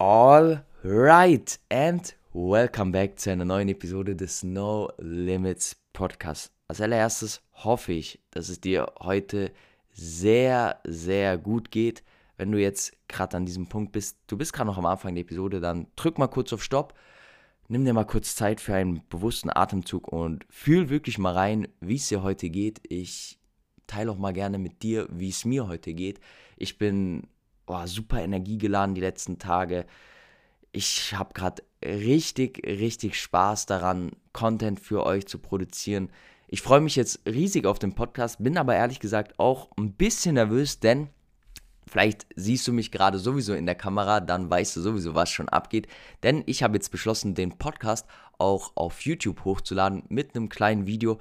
All right and welcome back zu einer neuen Episode des No Limits Podcast. Als allererstes hoffe ich, dass es dir heute sehr, sehr gut geht. Wenn du jetzt gerade an diesem Punkt bist, du bist gerade noch am Anfang der Episode, dann drück mal kurz auf Stopp, nimm dir mal kurz Zeit für einen bewussten Atemzug und fühl wirklich mal rein, wie es dir heute geht. Ich teile auch mal gerne mit dir, wie es mir heute geht. Ich bin oh, super energiegeladen die letzten Tage. Ich habe gerade richtig, richtig Spaß daran, Content für euch zu produzieren. Ich freue mich jetzt riesig auf den Podcast, bin aber ehrlich gesagt auch ein bisschen nervös, denn vielleicht siehst du mich gerade sowieso in der Kamera, dann weißt du sowieso, was schon abgeht. Denn ich habe jetzt beschlossen, den Podcast auch auf YouTube hochzuladen mit einem kleinen Video.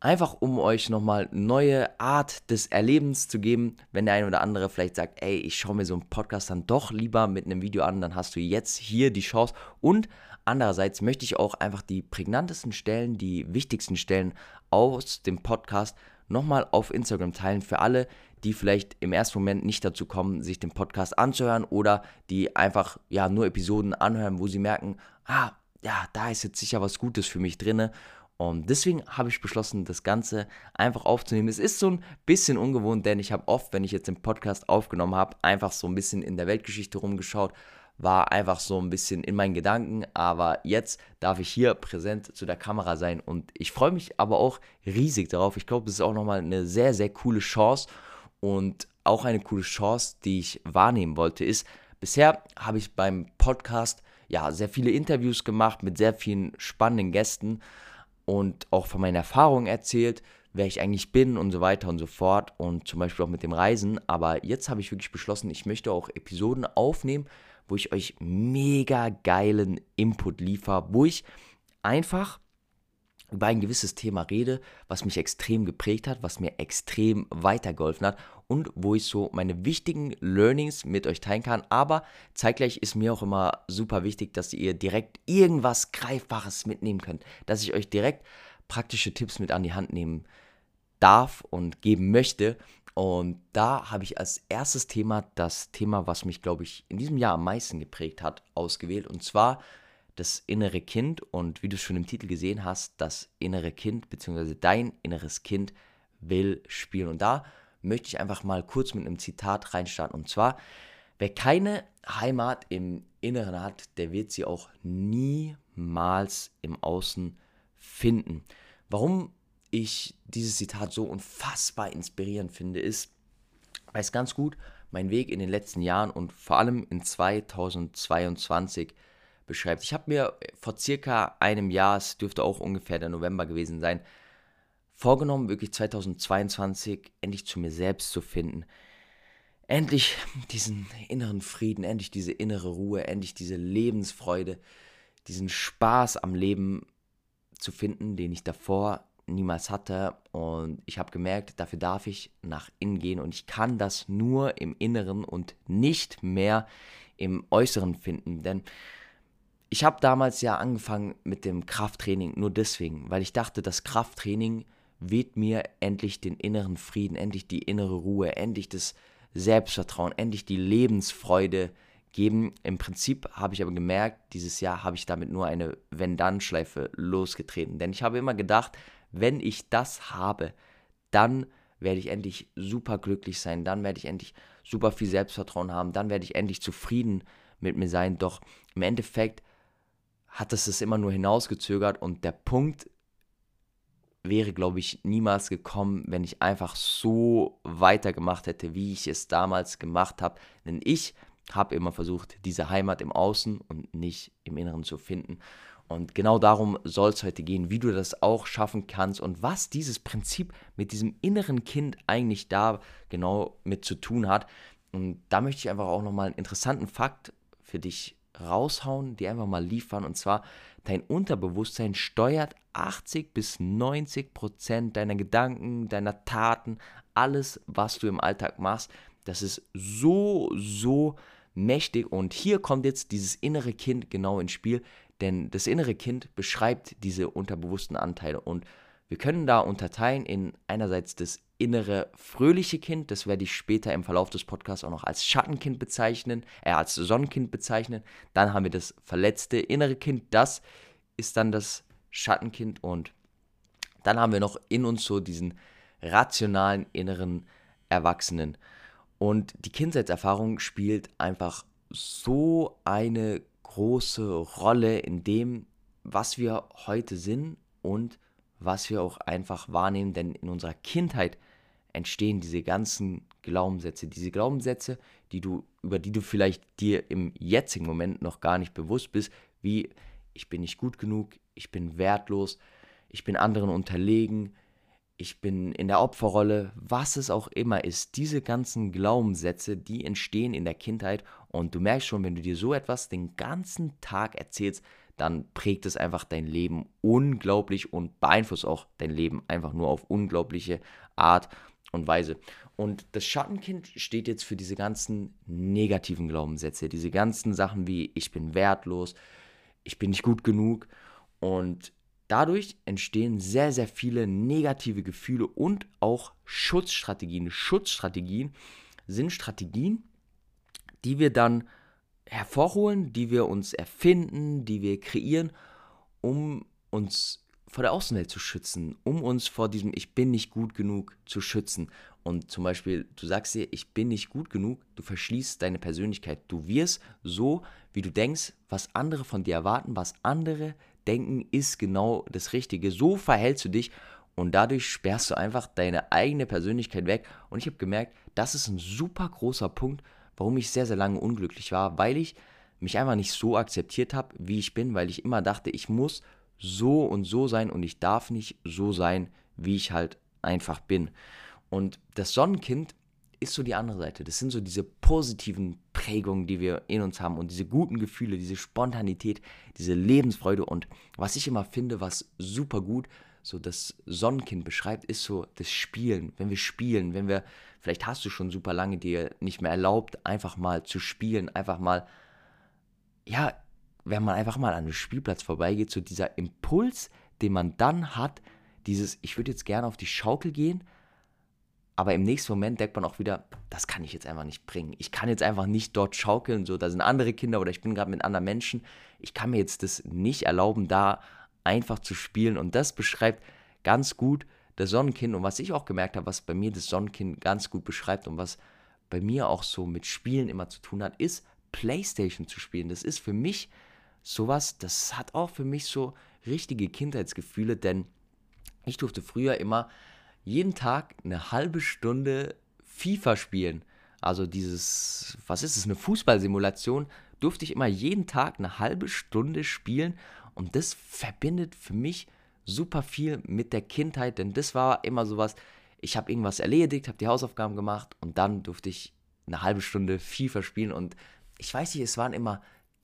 Einfach um euch nochmal neue Art des Erlebens zu geben. Wenn der eine oder andere vielleicht sagt, ey, ich schaue mir so einen Podcast dann doch lieber mit einem Video an, dann hast du jetzt hier die Chance. Und andererseits möchte ich auch einfach die prägnantesten Stellen, die wichtigsten Stellen aus dem Podcast nochmal auf Instagram teilen für alle, die vielleicht im ersten Moment nicht dazu kommen, sich den Podcast anzuhören oder die einfach ja nur Episoden anhören, wo sie merken, ah, ja, da ist jetzt sicher was Gutes für mich drinne und deswegen habe ich beschlossen, das Ganze einfach aufzunehmen. Es ist so ein bisschen ungewohnt, denn ich habe oft, wenn ich jetzt den Podcast aufgenommen habe, einfach so ein bisschen in der Weltgeschichte rumgeschaut, war einfach so ein bisschen in meinen Gedanken. Aber jetzt darf ich hier präsent zu der Kamera sein und ich freue mich aber auch riesig darauf. Ich glaube, das ist auch nochmal eine sehr, sehr coole Chance und auch eine coole Chance, die ich wahrnehmen wollte, ist, bisher habe ich beim Podcast ja sehr viele Interviews gemacht mit sehr vielen spannenden Gästen und auch von meinen Erfahrungen erzählt, wer ich eigentlich bin und so weiter und so fort und zum Beispiel auch mit dem Reisen. Aber jetzt habe ich wirklich beschlossen, ich möchte auch Episoden aufnehmen, wo ich euch mega geilen Input liefere, wo ich einfach über ein gewisses Thema rede, was mich extrem geprägt hat, was mir extrem weitergeholfen hat und wo ich so meine wichtigen Learnings mit euch teilen kann. Aber zeitgleich ist mir auch immer super wichtig, dass ihr direkt irgendwas Greifbares mitnehmen könnt, dass ich euch direkt praktische Tipps mit an die Hand nehmen darf und geben möchte. Und da habe ich als erstes Thema das Thema, was mich, glaube ich, in diesem Jahr am meisten geprägt hat, ausgewählt. Und zwar das innere Kind und wie du es schon im Titel gesehen hast, das innere Kind bzw. dein inneres Kind will spielen. Und da möchte ich einfach mal kurz mit einem Zitat reinstarten. Und zwar, wer keine Heimat im Inneren hat, der wird sie auch niemals im Außen finden. Warum ich dieses Zitat so unfassbar inspirierend finde, ist, weil es ganz gut mein Weg in den letzten Jahren und vor allem in 2022 beschreibt. Ich habe mir vor circa einem Jahr, es dürfte auch ungefähr der November gewesen sein, vorgenommen, wirklich 2022 endlich zu mir selbst zu finden. Endlich diesen inneren Frieden, endlich diese innere Ruhe, endlich diese Lebensfreude, diesen Spaß am Leben zu finden, den ich davor niemals hatte. Und ich habe gemerkt, dafür darf ich nach innen gehen und ich kann das nur im Inneren und nicht mehr im Äußeren finden. Denn ich habe damals ja angefangen mit dem Krafttraining nur deswegen, weil ich dachte, das Krafttraining wird mir endlich den inneren Frieden, endlich die innere Ruhe, endlich das Selbstvertrauen, endlich die Lebensfreude geben. Im Prinzip habe ich aber gemerkt, dieses Jahr habe ich damit nur eine Wenn-Dann-Schleife losgetreten. Denn ich habe immer gedacht, wenn ich das habe, dann werde ich endlich super glücklich sein, dann werde ich endlich super viel Selbstvertrauen haben, dann werde ich endlich zufrieden mit mir sein. Doch im Endeffekt hat es es immer nur hinausgezögert und der Punkt wäre, glaube ich, niemals gekommen, wenn ich einfach so weitergemacht hätte, wie ich es damals gemacht habe. Denn ich habe immer versucht, diese Heimat im Außen und nicht im Inneren zu finden. Und genau darum soll es heute gehen, wie du das auch schaffen kannst und was dieses Prinzip mit diesem inneren Kind eigentlich da genau mit zu tun hat. Und da möchte ich einfach auch nochmal einen interessanten Fakt für dich raushauen, die einfach mal liefern. Und zwar, dein Unterbewusstsein steuert 80 bis 90 Prozent deiner Gedanken, deiner Taten, alles, was du im Alltag machst. Das ist so, so mächtig. Und hier kommt jetzt dieses innere Kind genau ins Spiel. Denn das innere Kind beschreibt diese unterbewussten Anteile. Und Wir können da unterteilen in einerseits das innere fröhliche Kind, das werde ich später im Verlauf des Podcasts auch noch als Schattenkind bezeichnen, äh, als Sonnenkind bezeichnen. Dann haben wir das verletzte innere Kind, das ist dann das Schattenkind und dann haben wir noch in uns so diesen rationalen inneren Erwachsenen. Und die Kindheitserfahrung spielt einfach so eine große Rolle in dem, was wir heute sind und was wir auch einfach wahrnehmen, denn in unserer Kindheit entstehen diese ganzen Glaubenssätze, diese Glaubenssätze, die du, über die du vielleicht dir im jetzigen Moment noch gar nicht bewusst bist, wie ich bin nicht gut genug, ich bin wertlos, ich bin anderen unterlegen, ich bin in der Opferrolle, was es auch immer ist. Diese ganzen Glaubenssätze, die entstehen in der Kindheit und du merkst schon, wenn du dir so etwas den ganzen Tag erzählst, dann prägt es einfach dein Leben unglaublich und beeinflusst auch dein Leben einfach nur auf unglaubliche Art und Weise. Und das Schattenkind steht jetzt für diese ganzen negativen Glaubenssätze, diese ganzen Sachen wie ich bin wertlos, ich bin nicht gut genug und Dadurch entstehen sehr, sehr viele negative Gefühle und auch Schutzstrategien. Schutzstrategien sind Strategien, die wir dann hervorholen, die wir uns erfinden, die wir kreieren, um uns vor der Außenwelt zu schützen, um uns vor diesem Ich bin nicht gut genug zu schützen. Und zum Beispiel, du sagst dir, ich bin nicht gut genug, du verschließt deine Persönlichkeit. Du wirst so, wie du denkst, was andere von dir erwarten, was andere denken, ist genau das Richtige. So verhältst du dich und dadurch sperrst du einfach deine eigene Persönlichkeit weg. Und ich habe gemerkt, das ist ein super großer Punkt, warum ich sehr, sehr lange unglücklich war, weil ich mich einfach nicht so akzeptiert habe, wie ich bin, weil ich immer dachte, ich muss so und so sein und ich darf nicht so sein, wie ich halt einfach bin. Und das Sonnenkind ist so die andere Seite. Das sind so diese positiven Prägungen, die wir in uns haben und diese guten Gefühle, diese Spontanität, diese Lebensfreude. Und was ich immer finde, was super gut so das Sonnenkind beschreibt, ist so das Spielen. Wenn wir spielen, wenn wir, vielleicht hast du schon super lange dir nicht mehr erlaubt, einfach mal zu spielen, einfach mal, ja, wenn man einfach mal an einem Spielplatz vorbeigeht, so dieser Impuls, den man dann hat, dieses, ich würde jetzt gerne auf die Schaukel gehen, aber im nächsten Moment denkt man auch wieder, das kann ich jetzt einfach nicht bringen. Ich kann jetzt einfach nicht dort schaukeln, so, da sind andere Kinder oder ich bin gerade mit anderen Menschen. Ich kann mir jetzt das nicht erlauben, da einfach zu spielen. Und das beschreibt ganz gut das Sonnenkind. Und was ich auch gemerkt habe, was bei mir das Sonnenkind ganz gut beschreibt und was bei mir auch so mit Spielen immer zu tun hat, ist Playstation zu spielen. Das ist für mich sowas, das hat auch für mich so richtige Kindheitsgefühle, denn ich durfte früher immer jeden Tag eine halbe Stunde FIFA spielen. Also dieses, was ist es, eine Fußballsimulation, durfte ich immer jeden Tag eine halbe Stunde spielen und das verbindet für mich super viel mit der Kindheit, denn das war immer sowas, ich habe irgendwas erledigt, habe die Hausaufgaben gemacht und dann durfte ich eine halbe Stunde FIFA spielen und ich weiß nicht, es waren immer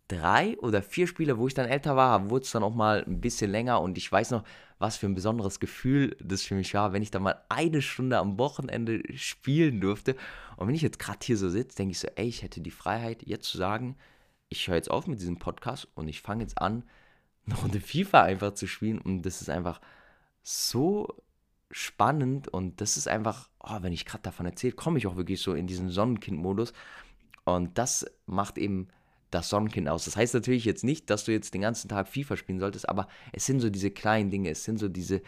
drei oder vier Spiele, wo ich dann älter war, wurde es dann auch mal ein bisschen länger und ich weiß noch, was für ein besonderes Gefühl das für mich war, wenn ich dann mal eine Stunde am Wochenende spielen durfte. Und wenn ich jetzt gerade hier so sitze, denke ich so, ey, ich hätte die Freiheit, jetzt zu sagen, ich höre jetzt auf mit diesem Podcast und ich fange jetzt an, eine FIFA einfach zu spielen. Und das ist einfach so spannend und das ist einfach, oh, wenn ich gerade davon erzähle, komme ich auch wirklich so in diesen Sonnenkind-Modus. Und das macht eben das Sonnenkind aus. Das heißt natürlich jetzt nicht, dass du jetzt den ganzen Tag FIFA spielen solltest, aber es sind so diese kleinen Dinge, es sind so diese,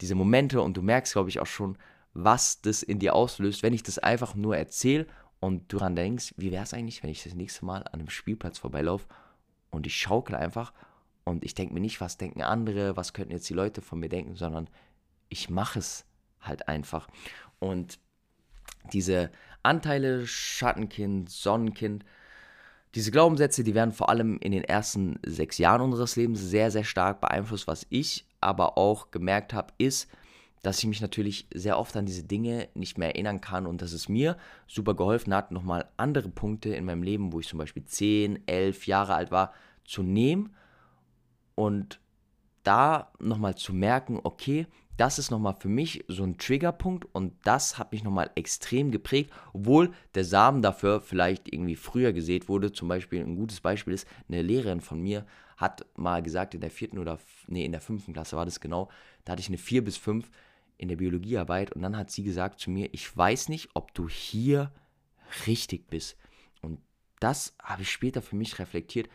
diese Momente und du merkst, glaube ich, auch schon, was das in dir auslöst, wenn ich das einfach nur erzähle und du daran denkst, wie wäre es eigentlich, wenn ich das nächste Mal an einem Spielplatz vorbeilaufe und ich schaukle einfach und ich denke mir nicht, was denken andere, was könnten jetzt die Leute von mir denken, sondern ich mache es halt einfach. Und diese Anteile, Schattenkind, Sonnenkind, diese Glaubenssätze, die werden vor allem in den ersten sechs Jahren unseres Lebens sehr, sehr stark beeinflusst. Was ich aber auch gemerkt habe, ist, dass ich mich natürlich sehr oft an diese Dinge nicht mehr erinnern kann und dass es mir super geholfen hat, nochmal andere Punkte in meinem Leben, wo ich zum Beispiel 10, 11 Jahre alt war, zu nehmen und da nochmal zu merken, okay, das ist nochmal für mich so ein Triggerpunkt und das hat mich nochmal extrem geprägt, obwohl der Samen dafür vielleicht irgendwie früher gesät wurde. Zum Beispiel ein gutes Beispiel ist, eine Lehrerin von mir hat mal gesagt, in der vierten oder, nee, in der fünften Klasse war das genau, da hatte ich eine vier bis fünf in der Biologiearbeit und dann hat sie gesagt zu mir, ich weiß nicht, ob du hier richtig bist. Und das habe ich später für mich reflektiert.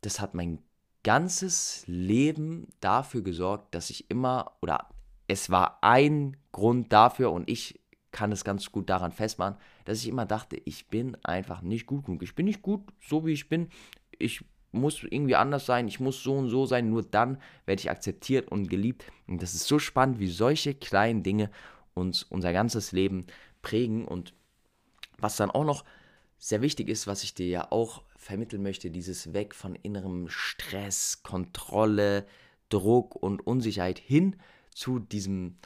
Das hat mein ganzes Leben dafür gesorgt, dass ich immer, oder es war ein Grund dafür und ich kann es ganz gut daran festmachen, dass ich immer dachte, ich bin einfach nicht gut genug. Ich bin nicht gut, so wie ich bin. Ich muss irgendwie anders sein, ich muss so und so sein, nur dann werde ich akzeptiert und geliebt. Und das ist so spannend, wie solche kleinen Dinge uns unser ganzes Leben prägen. Und was dann auch noch sehr wichtig ist, was ich dir ja auch vermitteln möchte, dieses Weg von innerem Stress, Kontrolle, Druck und Unsicherheit hin zu diesem,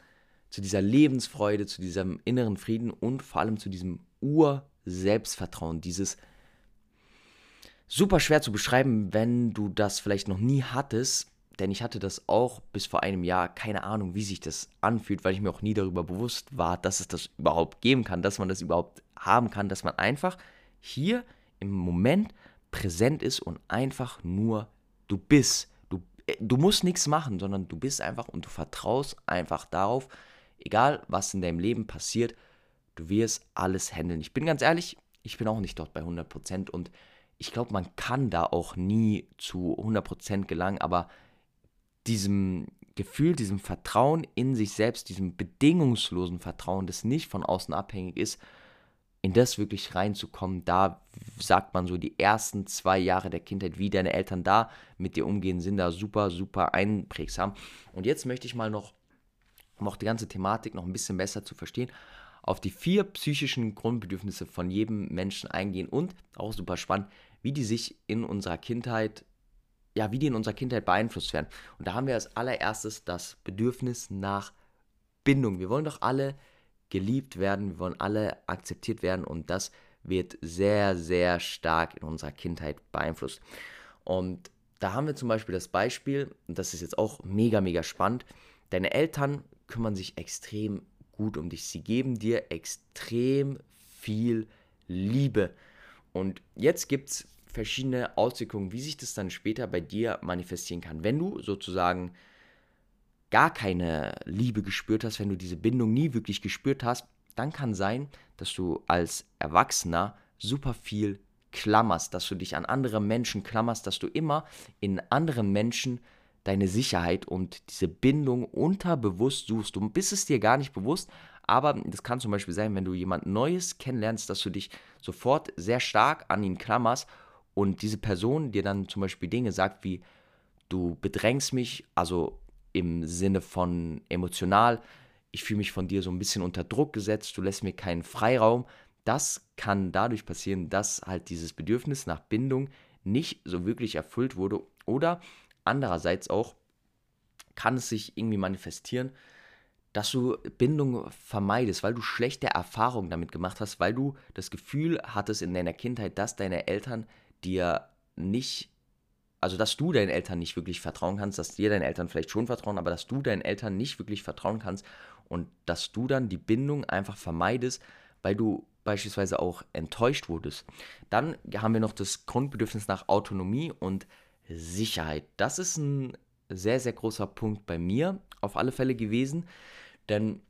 zu dieser Lebensfreude, zu diesem inneren Frieden und vor allem zu diesem Ur-Selbstvertrauen, dieses super schwer zu beschreiben, wenn du das vielleicht noch nie hattest, denn ich hatte das auch bis vor einem Jahr, keine Ahnung, wie sich das anfühlt, weil ich mir auch nie darüber bewusst war, dass es das überhaupt geben kann, dass man das überhaupt haben kann, dass man einfach hier im Moment präsent ist und einfach nur du bist. Du, äh, du musst nichts machen, sondern du bist einfach und du vertraust einfach darauf, egal was in deinem Leben passiert, du wirst alles handeln. Ich bin ganz ehrlich, ich bin auch nicht dort bei 100% und ich glaube, man kann da auch nie zu 100% gelangen, aber diesem Gefühl, diesem Vertrauen in sich selbst, diesem bedingungslosen Vertrauen, das nicht von außen abhängig ist, in das wirklich reinzukommen, da sagt man so, die ersten zwei Jahre der Kindheit, wie deine Eltern da mit dir umgehen, sind da super, super einprägsam. Und jetzt möchte ich mal noch, um auch die ganze Thematik noch ein bisschen besser zu verstehen, auf die vier psychischen Grundbedürfnisse von jedem Menschen eingehen und, auch super spannend, wie die sich in unserer Kindheit, ja, wie die in unserer Kindheit beeinflusst werden. Und da haben wir als allererstes das Bedürfnis nach Bindung. Wir wollen doch alle geliebt werden, wir wollen alle akzeptiert werden und das wird sehr, sehr stark in unserer Kindheit beeinflusst. Und da haben wir zum Beispiel das Beispiel, und das ist jetzt auch mega, mega spannend, deine Eltern kümmern sich extrem gut um dich. Sie geben dir extrem viel Liebe. Und jetzt gibt es verschiedene Auswirkungen, wie sich das dann später bei dir manifestieren kann. Wenn du sozusagen gar keine Liebe gespürt hast, wenn du diese Bindung nie wirklich gespürt hast, dann kann sein, dass du als Erwachsener super viel klammerst, dass du dich an andere Menschen klammerst, dass du immer in anderen Menschen deine Sicherheit und diese Bindung unterbewusst suchst. Du bist es dir gar nicht bewusst, aber das kann zum Beispiel sein, wenn du jemand Neues kennenlernst, dass du dich sofort sehr stark an ihn klammerst und diese Person dir dann zum Beispiel Dinge sagt wie, du bedrängst mich, also im Sinne von emotional, ich fühle mich von dir so ein bisschen unter Druck gesetzt, du lässt mir keinen Freiraum. Das kann dadurch passieren, dass halt dieses Bedürfnis nach Bindung nicht so wirklich erfüllt wurde. Oder andererseits auch kann es sich irgendwie manifestieren, dass du Bindung vermeidest, weil du schlechte Erfahrungen damit gemacht hast, weil du das Gefühl hattest in deiner Kindheit, dass deine Eltern dir nicht also dass du deinen Eltern nicht wirklich vertrauen kannst, dass dir deine Eltern vielleicht schon vertrauen, aber dass du deinen Eltern nicht wirklich vertrauen kannst und dass du dann die Bindung einfach vermeidest, weil du beispielsweise auch enttäuscht wurdest. Dann haben wir noch das Grundbedürfnis nach Autonomie und Sicherheit. Das ist ein sehr, sehr großer Punkt bei mir auf alle Fälle gewesen, denn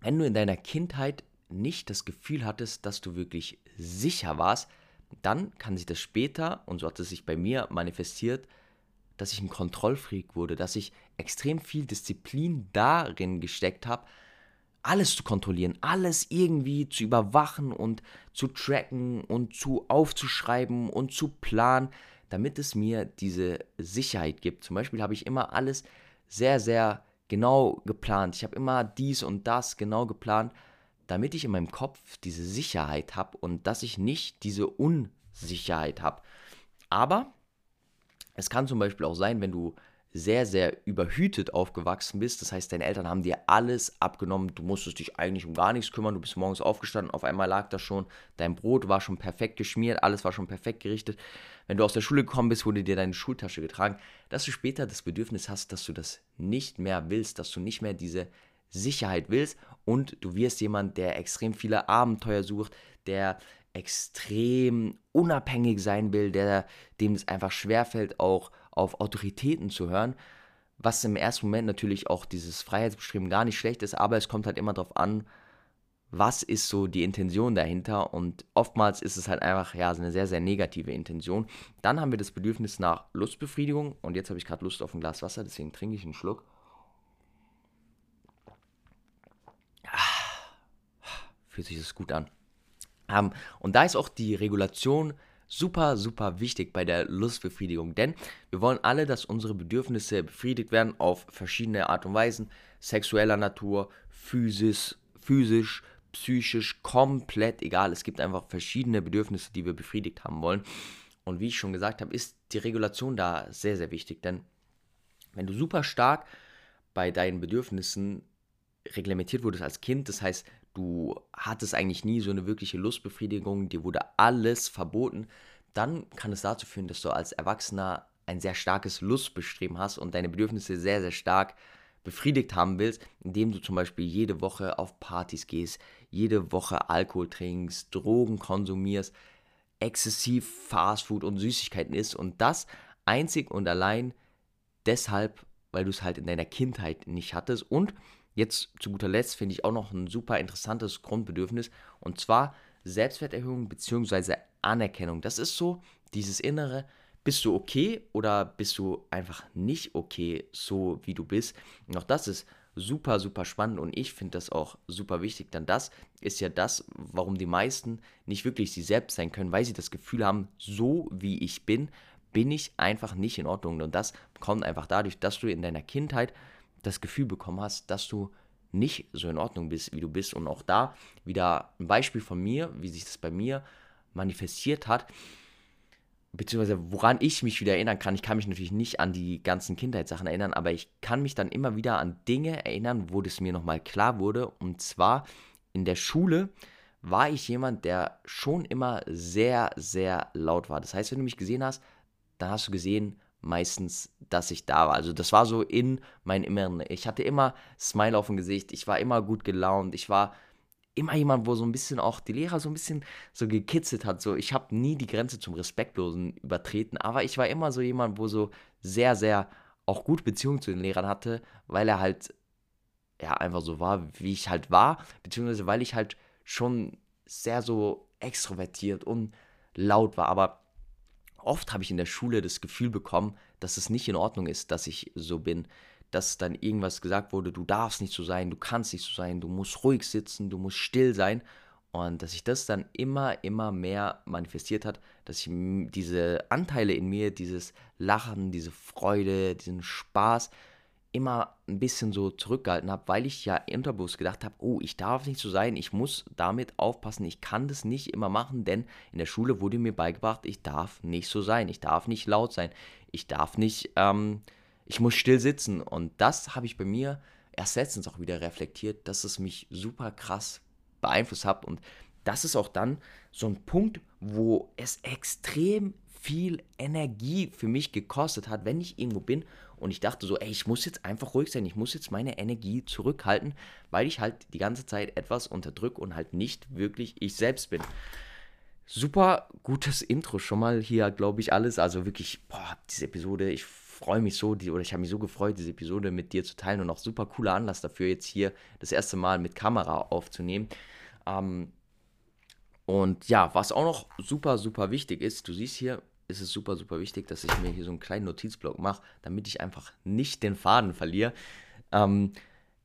wenn du in deiner Kindheit nicht das Gefühl hattest, dass du wirklich sicher warst, dann kann sich das später, und so hat es sich bei mir manifestiert, dass ich ein Kontrollfreak wurde, dass ich extrem viel Disziplin darin gesteckt habe, alles zu kontrollieren, alles irgendwie zu überwachen und zu tracken und zu aufzuschreiben und zu planen, damit es mir diese Sicherheit gibt. Zum Beispiel habe ich immer alles sehr, sehr genau geplant. Ich habe immer dies und das genau geplant damit ich in meinem Kopf diese Sicherheit habe und dass ich nicht diese Unsicherheit habe. Aber es kann zum Beispiel auch sein, wenn du sehr, sehr überhütet aufgewachsen bist, das heißt, deine Eltern haben dir alles abgenommen, du musstest dich eigentlich um gar nichts kümmern, du bist morgens aufgestanden, auf einmal lag da schon, dein Brot war schon perfekt geschmiert, alles war schon perfekt gerichtet. Wenn du aus der Schule gekommen bist, wurde dir deine Schultasche getragen, dass du später das Bedürfnis hast, dass du das nicht mehr willst, dass du nicht mehr diese Sicherheit willst und du wirst jemand, der extrem viele Abenteuer sucht, der extrem unabhängig sein will, der dem es einfach schwerfällt, auch auf Autoritäten zu hören, was im ersten Moment natürlich auch dieses Freiheitsbestreben gar nicht schlecht ist, aber es kommt halt immer darauf an, was ist so die Intention dahinter und oftmals ist es halt einfach ja eine sehr sehr negative Intention. Dann haben wir das Bedürfnis nach Lustbefriedigung und jetzt habe ich gerade Lust auf ein Glas Wasser, deswegen trinke ich einen Schluck. Fühlt sich das gut an. Um, und da ist auch die Regulation super, super wichtig bei der Lustbefriedigung, denn wir wollen alle, dass unsere Bedürfnisse befriedigt werden auf verschiedene Art und Weisen, sexueller Natur, physisch, physisch, psychisch, komplett egal. Es gibt einfach verschiedene Bedürfnisse, die wir befriedigt haben wollen. Und wie ich schon gesagt habe, ist die Regulation da sehr, sehr wichtig, denn wenn du super stark bei deinen Bedürfnissen reglementiert wurdest als Kind, das heißt, du hattest eigentlich nie so eine wirkliche Lustbefriedigung, dir wurde alles verboten, dann kann es dazu führen, dass du als Erwachsener ein sehr starkes Lustbestreben hast und deine Bedürfnisse sehr, sehr stark befriedigt haben willst, indem du zum Beispiel jede Woche auf Partys gehst, jede Woche Alkohol trinkst, Drogen konsumierst, exzessiv Fastfood und Süßigkeiten isst und das einzig und allein deshalb, weil du es halt in deiner Kindheit nicht hattest und Jetzt zu guter Letzt finde ich auch noch ein super interessantes Grundbedürfnis und zwar Selbstwerterhöhung bzw. Anerkennung. Das ist so dieses innere, bist du okay oder bist du einfach nicht okay, so wie du bist. Und auch das ist super, super spannend und ich finde das auch super wichtig, denn das ist ja das, warum die meisten nicht wirklich sie selbst sein können, weil sie das Gefühl haben, so wie ich bin, bin ich einfach nicht in Ordnung. Und das kommt einfach dadurch, dass du in deiner Kindheit das Gefühl bekommen hast, dass du nicht so in Ordnung bist, wie du bist. Und auch da wieder ein Beispiel von mir, wie sich das bei mir manifestiert hat, beziehungsweise woran ich mich wieder erinnern kann. Ich kann mich natürlich nicht an die ganzen Kindheitssachen erinnern, aber ich kann mich dann immer wieder an Dinge erinnern, wo das mir nochmal klar wurde. Und zwar in der Schule war ich jemand, der schon immer sehr, sehr laut war. Das heißt, wenn du mich gesehen hast, dann hast du gesehen, meistens, dass ich da war. Also das war so in meinem Inneren. Ich hatte immer Smile auf dem Gesicht, ich war immer gut gelaunt, ich war immer jemand, wo so ein bisschen auch die Lehrer so ein bisschen so gekitzelt hat. So, ich habe nie die Grenze zum Respektlosen übertreten, aber ich war immer so jemand, wo so sehr, sehr auch gut Beziehung zu den Lehrern hatte, weil er halt ja einfach so war, wie ich halt war, beziehungsweise weil ich halt schon sehr so extrovertiert und laut war. Aber oft habe ich in der Schule das Gefühl bekommen, dass es nicht in Ordnung ist, dass ich so bin. Dass dann irgendwas gesagt wurde, du darfst nicht so sein, du kannst nicht so sein, du musst ruhig sitzen, du musst still sein. Und dass sich das dann immer, immer mehr manifestiert hat, dass ich diese Anteile in mir, dieses Lachen, diese Freude, diesen Spaß, immer ein bisschen so zurückgehalten habe, weil ich ja unterbewusst gedacht habe, oh, ich darf nicht so sein, ich muss damit aufpassen, ich kann das nicht immer machen, denn in der Schule wurde mir beigebracht, ich darf nicht so sein, ich darf nicht laut sein, ich darf nicht, ähm, ich muss still sitzen. Und das habe ich bei mir erst letztens auch wieder reflektiert, dass es mich super krass beeinflusst hat. Und das ist auch dann so ein Punkt, wo es extrem viel Energie für mich gekostet hat, wenn ich irgendwo bin und ich dachte so, ey, ich muss jetzt einfach ruhig sein, ich muss jetzt meine Energie zurückhalten, weil ich halt die ganze Zeit etwas unterdrücke und halt nicht wirklich ich selbst bin. Super gutes Intro schon mal hier, glaube ich, alles. Also wirklich, boah, diese Episode, ich freue mich so, die, oder ich habe mich so gefreut, diese Episode mit dir zu teilen und auch super cooler Anlass dafür, jetzt hier das erste Mal mit Kamera aufzunehmen. Ähm, und ja, was auch noch super, super wichtig ist, du siehst hier, ist es super, super wichtig, dass ich mir hier so einen kleinen Notizblock mache, damit ich einfach nicht den Faden verliere. Ähm,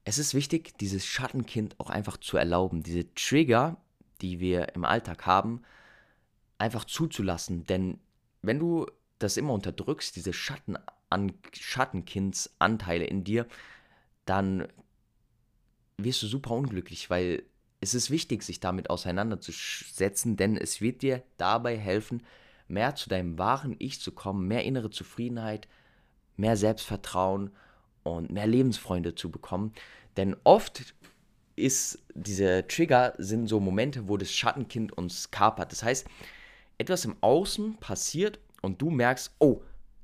es ist wichtig, dieses Schattenkind auch einfach zu erlauben, diese Trigger, die wir im Alltag haben, einfach zuzulassen. Denn wenn du das immer unterdrückst, diese Schatten Schattenkindsanteile in dir, dann wirst du super unglücklich, weil es ist wichtig, sich damit auseinanderzusetzen, denn es wird dir dabei helfen, mehr zu deinem wahren Ich zu kommen, mehr innere Zufriedenheit, mehr Selbstvertrauen und mehr Lebensfreunde zu bekommen. Denn oft ist diese Trigger sind so Momente, wo das Schattenkind uns kapert. Das heißt, etwas im Außen passiert und du merkst, oh,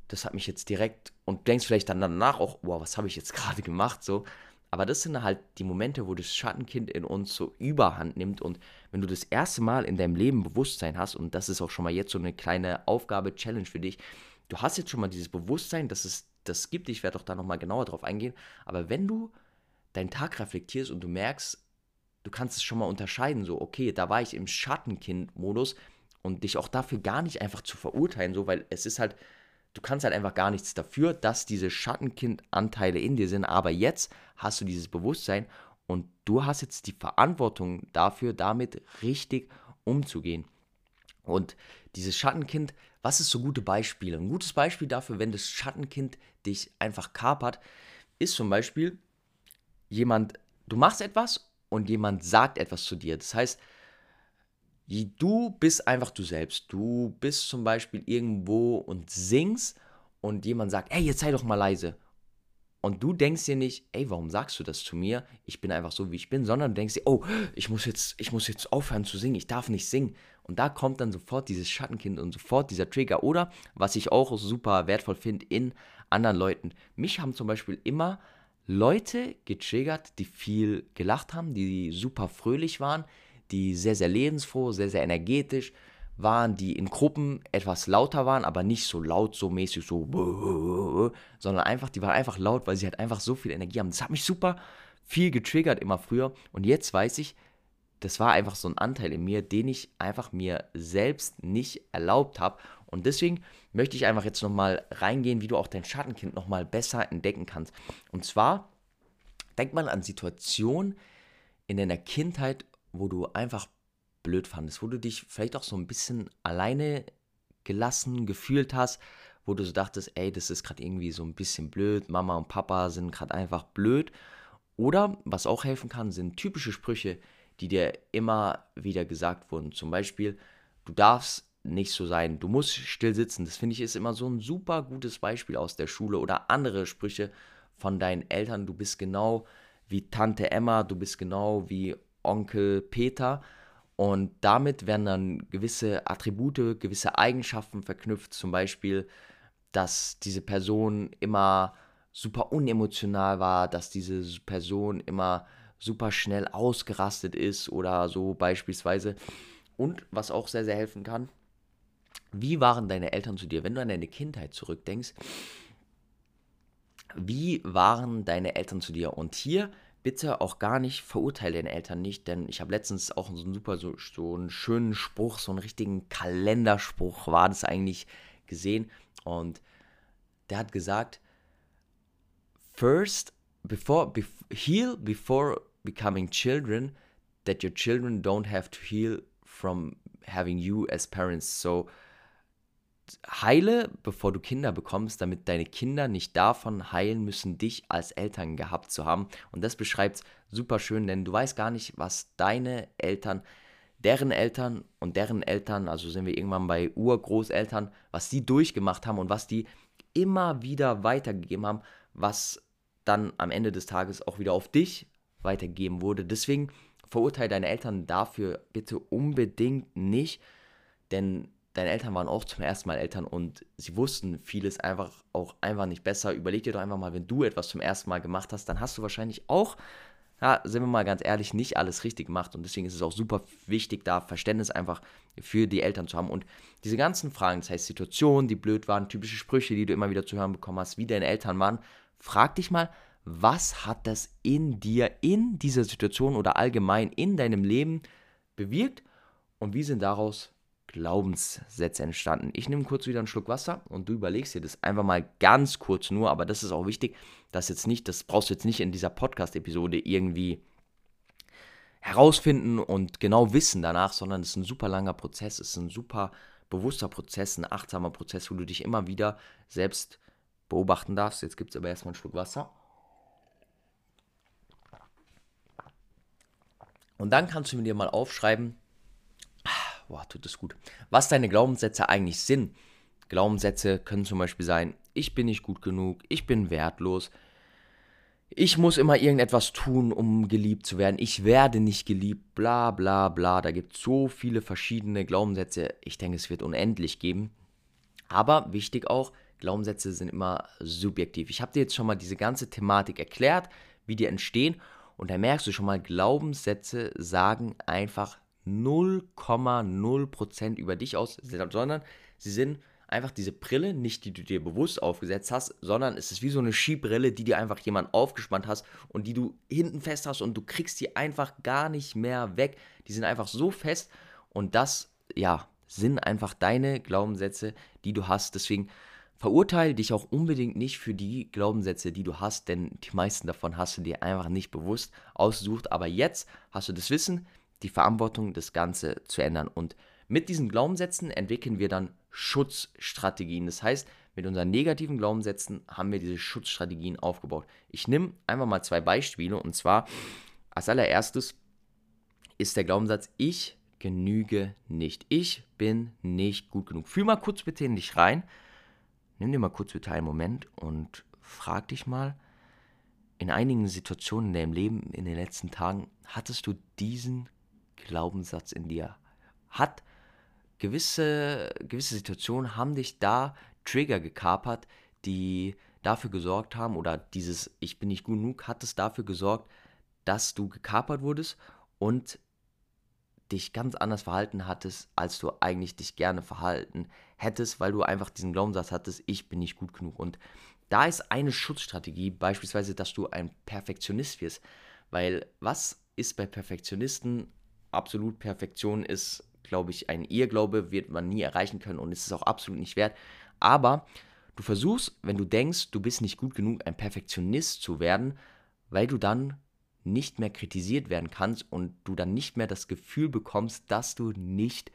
das hat mich jetzt direkt und denkst vielleicht dann danach auch, wow, was habe ich jetzt gerade gemacht so. Aber das sind halt die Momente, wo das Schattenkind in uns so überhand nimmt. Und wenn du das erste Mal in deinem Leben Bewusstsein hast, und das ist auch schon mal jetzt so eine kleine Aufgabe, Challenge für dich, du hast jetzt schon mal dieses Bewusstsein, dass es das gibt. Ich werde auch da nochmal genauer drauf eingehen. Aber wenn du deinen Tag reflektierst und du merkst, du kannst es schon mal unterscheiden, so, okay, da war ich im Schattenkind-Modus und dich auch dafür gar nicht einfach zu verurteilen, so, weil es ist halt du kannst halt einfach gar nichts dafür, dass diese Schattenkind-Anteile in dir sind. Aber jetzt hast du dieses Bewusstsein und du hast jetzt die Verantwortung dafür, damit richtig umzugehen. Und dieses Schattenkind, was ist so gute Beispiele? Ein gutes Beispiel dafür, wenn das Schattenkind dich einfach kapert, ist zum Beispiel jemand, du machst etwas und jemand sagt etwas zu dir. Das heißt, Du bist einfach du selbst. Du bist zum Beispiel irgendwo und singst und jemand sagt, ey, jetzt sei doch mal leise. Und du denkst dir nicht, ey, warum sagst du das zu mir? Ich bin einfach so, wie ich bin, sondern du denkst dir, oh, ich muss jetzt, ich muss jetzt aufhören zu singen, ich darf nicht singen. Und da kommt dann sofort dieses Schattenkind und sofort dieser Trigger. Oder, was ich auch super wertvoll finde in anderen Leuten. Mich haben zum Beispiel immer Leute getriggert, die viel gelacht haben, die super fröhlich waren, die sehr, sehr lebensfroh, sehr, sehr energetisch waren, die in Gruppen etwas lauter waren, aber nicht so laut, so mäßig, so, sondern einfach, die waren einfach laut, weil sie halt einfach so viel Energie haben. Das hat mich super viel getriggert immer früher und jetzt weiß ich, das war einfach so ein Anteil in mir, den ich einfach mir selbst nicht erlaubt habe. Und deswegen möchte ich einfach jetzt nochmal reingehen, wie du auch dein Schattenkind nochmal besser entdecken kannst. Und zwar, denk mal an Situationen in deiner Kindheit, wo du einfach blöd fandest, wo du dich vielleicht auch so ein bisschen alleine gelassen gefühlt hast, wo du so dachtest, ey, das ist gerade irgendwie so ein bisschen blöd, Mama und Papa sind gerade einfach blöd. Oder was auch helfen kann, sind typische Sprüche, die dir immer wieder gesagt wurden. Zum Beispiel, du darfst nicht so sein, du musst still sitzen. Das finde ich ist immer so ein super gutes Beispiel aus der Schule oder andere Sprüche von deinen Eltern. Du bist genau wie Tante Emma, du bist genau wie Onkel Peter. Und damit werden dann gewisse Attribute, gewisse Eigenschaften verknüpft, zum Beispiel, dass diese Person immer super unemotional war, dass diese Person immer super schnell ausgerastet ist oder so beispielsweise. Und was auch sehr, sehr helfen kann, wie waren deine Eltern zu dir? Wenn du an deine Kindheit zurückdenkst, wie waren deine Eltern zu dir? Und hier bitte auch gar nicht, verurteile deine Eltern nicht, denn ich habe letztens auch so einen super, so, so einen schönen Spruch, so einen richtigen Kalenderspruch war das eigentlich gesehen und der hat gesagt, first, before, be heal before becoming children, that your children don't have to heal from having you as parents. So, heile, bevor du Kinder bekommst, damit deine Kinder nicht davon heilen müssen, dich als Eltern gehabt zu haben. Und das beschreibt es super schön, denn du weißt gar nicht, was deine Eltern, deren Eltern und deren Eltern, also sind wir irgendwann bei Urgroßeltern, was die durchgemacht haben und was die immer wieder weitergegeben haben, was dann am Ende des Tages auch wieder auf dich weitergegeben wurde. Deswegen verurteile deine Eltern dafür bitte unbedingt nicht, denn deine Eltern waren auch zum ersten Mal Eltern und sie wussten vieles einfach auch einfach nicht besser. Überleg dir doch einfach mal, wenn du etwas zum ersten Mal gemacht hast, dann hast du wahrscheinlich auch, ja, sind wir mal ganz ehrlich, nicht alles richtig gemacht. Und deswegen ist es auch super wichtig, da Verständnis einfach für die Eltern zu haben. Und diese ganzen Fragen, das heißt Situationen, die blöd waren, typische Sprüche, die du immer wieder zu hören bekommen hast, wie deine Eltern waren, frag dich mal, was hat das in dir, in dieser Situation oder allgemein in deinem Leben bewirkt und wie sind daraus Glaubenssätze entstanden. Ich nehme kurz wieder einen Schluck Wasser und du überlegst dir das einfach mal ganz kurz nur, aber das ist auch wichtig, dass jetzt nicht, das brauchst du jetzt nicht in dieser Podcast-Episode irgendwie herausfinden und genau wissen danach, sondern es ist ein super langer Prozess, es ist ein super bewusster Prozess, ein achtsamer Prozess, wo du dich immer wieder selbst beobachten darfst. Jetzt gibt es aber erstmal einen Schluck Wasser. Und dann kannst du mir dir mal aufschreiben, boah, tut das gut, was deine Glaubenssätze eigentlich sind. Glaubenssätze können zum Beispiel sein, ich bin nicht gut genug, ich bin wertlos, ich muss immer irgendetwas tun, um geliebt zu werden, ich werde nicht geliebt, bla bla bla. Da gibt es so viele verschiedene Glaubenssätze. Ich denke, es wird unendlich geben. Aber wichtig auch, Glaubenssätze sind immer subjektiv. Ich habe dir jetzt schon mal diese ganze Thematik erklärt, wie die entstehen. Und da merkst du schon mal, Glaubenssätze sagen einfach 0,0% über dich aus, sondern sie sind einfach diese Brille, nicht die du dir bewusst aufgesetzt hast, sondern es ist wie so eine Skibrille, die dir einfach jemand aufgespannt hast und die du hinten fest hast und du kriegst die einfach gar nicht mehr weg. Die sind einfach so fest und das, ja, sind einfach deine Glaubenssätze, die du hast. Deswegen verurteile dich auch unbedingt nicht für die Glaubenssätze, die du hast, denn die meisten davon hast du dir einfach nicht bewusst ausgesucht. Aber jetzt hast du das Wissen, die Verantwortung, das Ganze zu ändern. Und mit diesen Glaubenssätzen entwickeln wir dann Schutzstrategien. Das heißt, mit unseren negativen Glaubenssätzen haben wir diese Schutzstrategien aufgebaut. Ich nehme einfach mal zwei Beispiele und zwar als allererstes ist der Glaubenssatz, ich genüge nicht. Ich bin nicht gut genug. Fühl mal kurz bitte in dich rein. Nimm dir mal kurz bitte einen Moment und frag dich mal, in einigen Situationen in deinem Leben in den letzten Tagen, hattest du diesen Glaubenssatz in dir? Hat gewisse, gewisse Situationen haben dich da Trigger gekapert, die dafür gesorgt haben, oder dieses Ich bin nicht gut genug, hat es dafür gesorgt, dass du gekapert wurdest und dich ganz anders verhalten hattest, als du eigentlich dich gerne verhalten hättest, weil du einfach diesen Glaubenssatz hattest, ich bin nicht gut genug. Und da ist eine Schutzstrategie, beispielsweise, dass du ein Perfektionist wirst. Weil was ist bei Perfektionisten absolut Perfektion ist glaube ich, ein Irrglaube, wird man nie erreichen können und ist es auch absolut nicht wert. Aber du versuchst, wenn du denkst, du bist nicht gut genug, ein Perfektionist zu werden, weil du dann nicht mehr kritisiert werden kannst und du dann nicht mehr das Gefühl bekommst, dass du nicht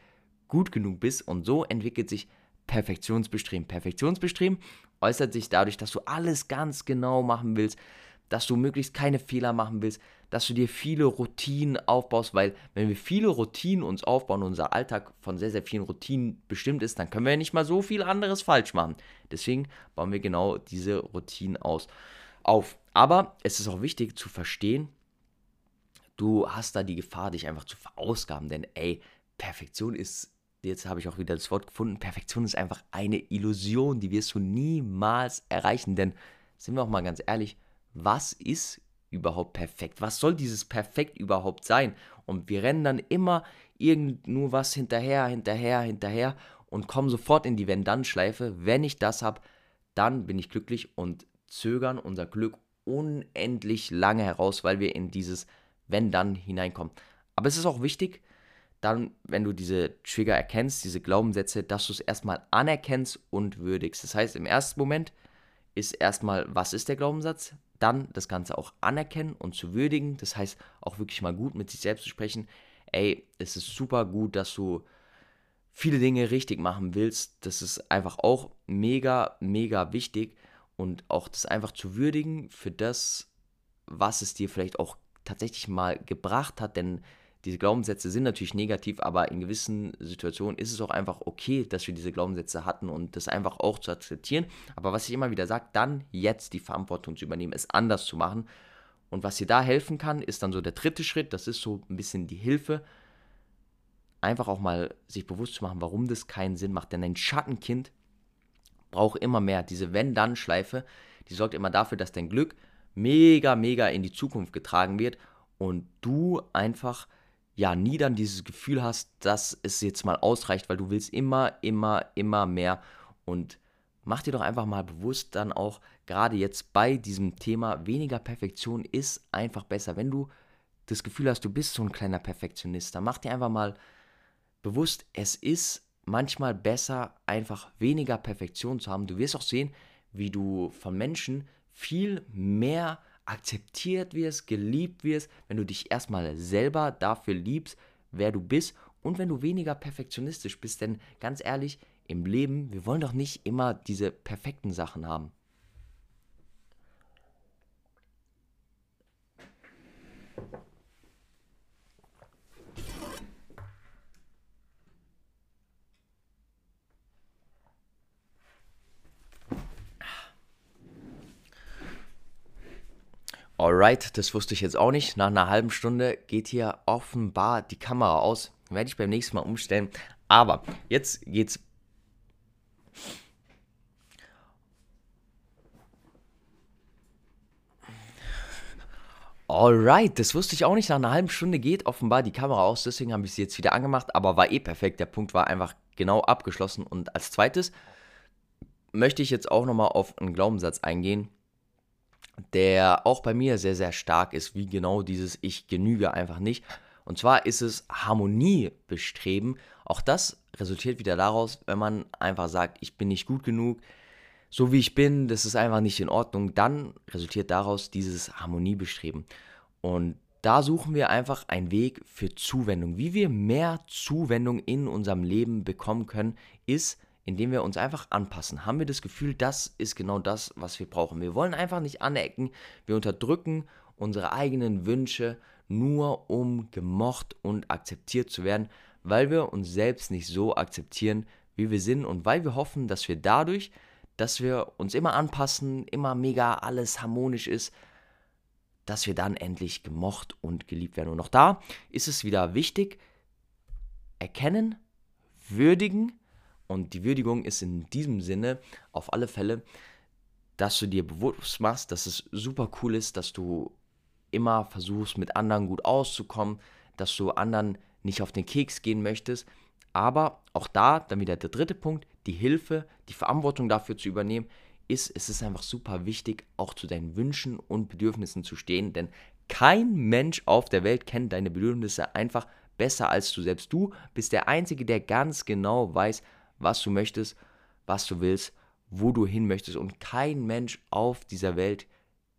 gut genug bist. Und so entwickelt sich Perfektionsbestreben. Perfektionsbestreben äußert sich dadurch, dass du alles ganz genau machen willst, dass du möglichst keine Fehler machen willst, dass du dir viele Routinen aufbaust, weil wenn wir viele Routinen uns aufbauen, unser Alltag von sehr, sehr vielen Routinen bestimmt ist, dann können wir ja nicht mal so viel anderes falsch machen. Deswegen bauen wir genau diese Routinen aus, auf. Aber es ist auch wichtig zu verstehen, du hast da die Gefahr, dich einfach zu verausgaben, denn ey, Perfektion ist jetzt habe ich auch wieder das Wort gefunden, Perfektion ist einfach eine Illusion, die wirst du niemals erreichen. Denn, sind wir auch mal ganz ehrlich, was ist überhaupt perfekt? Was soll dieses perfekt überhaupt sein? Und wir rennen dann immer irgend nur was hinterher, hinterher, hinterher und kommen sofort in die Wenn-Dann-Schleife. Wenn ich das habe, dann bin ich glücklich und zögern unser Glück unendlich lange heraus, weil wir in dieses Wenn-Dann hineinkommen. Aber es ist auch wichtig, dann, wenn du diese Trigger erkennst, diese Glaubenssätze, dass du es erstmal anerkennst und würdigst. Das heißt, im ersten Moment ist erstmal, was ist der Glaubenssatz? dann das Ganze auch anerkennen und zu würdigen. Das heißt, auch wirklich mal gut mit sich selbst zu sprechen. Ey, es ist super gut, dass du viele Dinge richtig machen willst. Das ist einfach auch mega, mega wichtig. Und auch das einfach zu würdigen für das, was es dir vielleicht auch tatsächlich mal gebracht hat. Denn diese Glaubenssätze sind natürlich negativ, aber in gewissen Situationen ist es auch einfach okay, dass wir diese Glaubenssätze hatten und das einfach auch zu akzeptieren. Aber was ich immer wieder sage, dann jetzt die Verantwortung zu übernehmen, es anders zu machen. Und was dir da helfen kann, ist dann so der dritte Schritt, das ist so ein bisschen die Hilfe, einfach auch mal sich bewusst zu machen, warum das keinen Sinn macht. Denn ein Schattenkind braucht immer mehr. Diese Wenn-Dann-Schleife, die sorgt immer dafür, dass dein Glück mega, mega in die Zukunft getragen wird und du einfach ja nie dann dieses Gefühl hast, dass es jetzt mal ausreicht, weil du willst immer, immer, immer mehr und mach dir doch einfach mal bewusst dann auch, gerade jetzt bei diesem Thema, weniger Perfektion ist einfach besser. Wenn du das Gefühl hast, du bist so ein kleiner Perfektionist, dann mach dir einfach mal bewusst, es ist manchmal besser, einfach weniger Perfektion zu haben. Du wirst auch sehen, wie du von Menschen viel mehr akzeptiert wirst, geliebt wirst, wenn du dich erstmal selber dafür liebst, wer du bist und wenn du weniger perfektionistisch bist. Denn ganz ehrlich, im Leben, wir wollen doch nicht immer diese perfekten Sachen haben. Alright, das wusste ich jetzt auch nicht. Nach einer halben Stunde geht hier offenbar die Kamera aus. Werde ich beim nächsten Mal umstellen. Aber jetzt geht's. Alright, das wusste ich auch nicht. Nach einer halben Stunde geht offenbar die Kamera aus. Deswegen habe ich sie jetzt wieder angemacht. Aber war eh perfekt. Der Punkt war einfach genau abgeschlossen. Und als zweites möchte ich jetzt auch nochmal auf einen Glaubenssatz eingehen der auch bei mir sehr, sehr stark ist, wie genau dieses Ich genüge einfach nicht. Und zwar ist es Harmonie bestreben. Auch das resultiert wieder daraus, wenn man einfach sagt, ich bin nicht gut genug, so wie ich bin, das ist einfach nicht in Ordnung, dann resultiert daraus dieses Harmoniebestreben. Und da suchen wir einfach einen Weg für Zuwendung. Wie wir mehr Zuwendung in unserem Leben bekommen können, ist indem wir uns einfach anpassen, haben wir das Gefühl, das ist genau das, was wir brauchen. Wir wollen einfach nicht anecken, wir unterdrücken unsere eigenen Wünsche nur um gemocht und akzeptiert zu werden, weil wir uns selbst nicht so akzeptieren, wie wir sind und weil wir hoffen, dass wir dadurch, dass wir uns immer anpassen, immer mega alles harmonisch ist, dass wir dann endlich gemocht und geliebt werden. Und auch da ist es wieder wichtig, erkennen, würdigen, und die Würdigung ist in diesem Sinne auf alle Fälle, dass du dir bewusst machst, dass es super cool ist, dass du immer versuchst, mit anderen gut auszukommen, dass du anderen nicht auf den Keks gehen möchtest. Aber auch da, dann wieder der dritte Punkt, die Hilfe, die Verantwortung dafür zu übernehmen, ist, es ist einfach super wichtig, auch zu deinen Wünschen und Bedürfnissen zu stehen, denn kein Mensch auf der Welt kennt deine Bedürfnisse einfach besser als du selbst. Du bist der Einzige, der ganz genau weiß, was du möchtest, was du willst, wo du hin möchtest. Und kein Mensch auf dieser Welt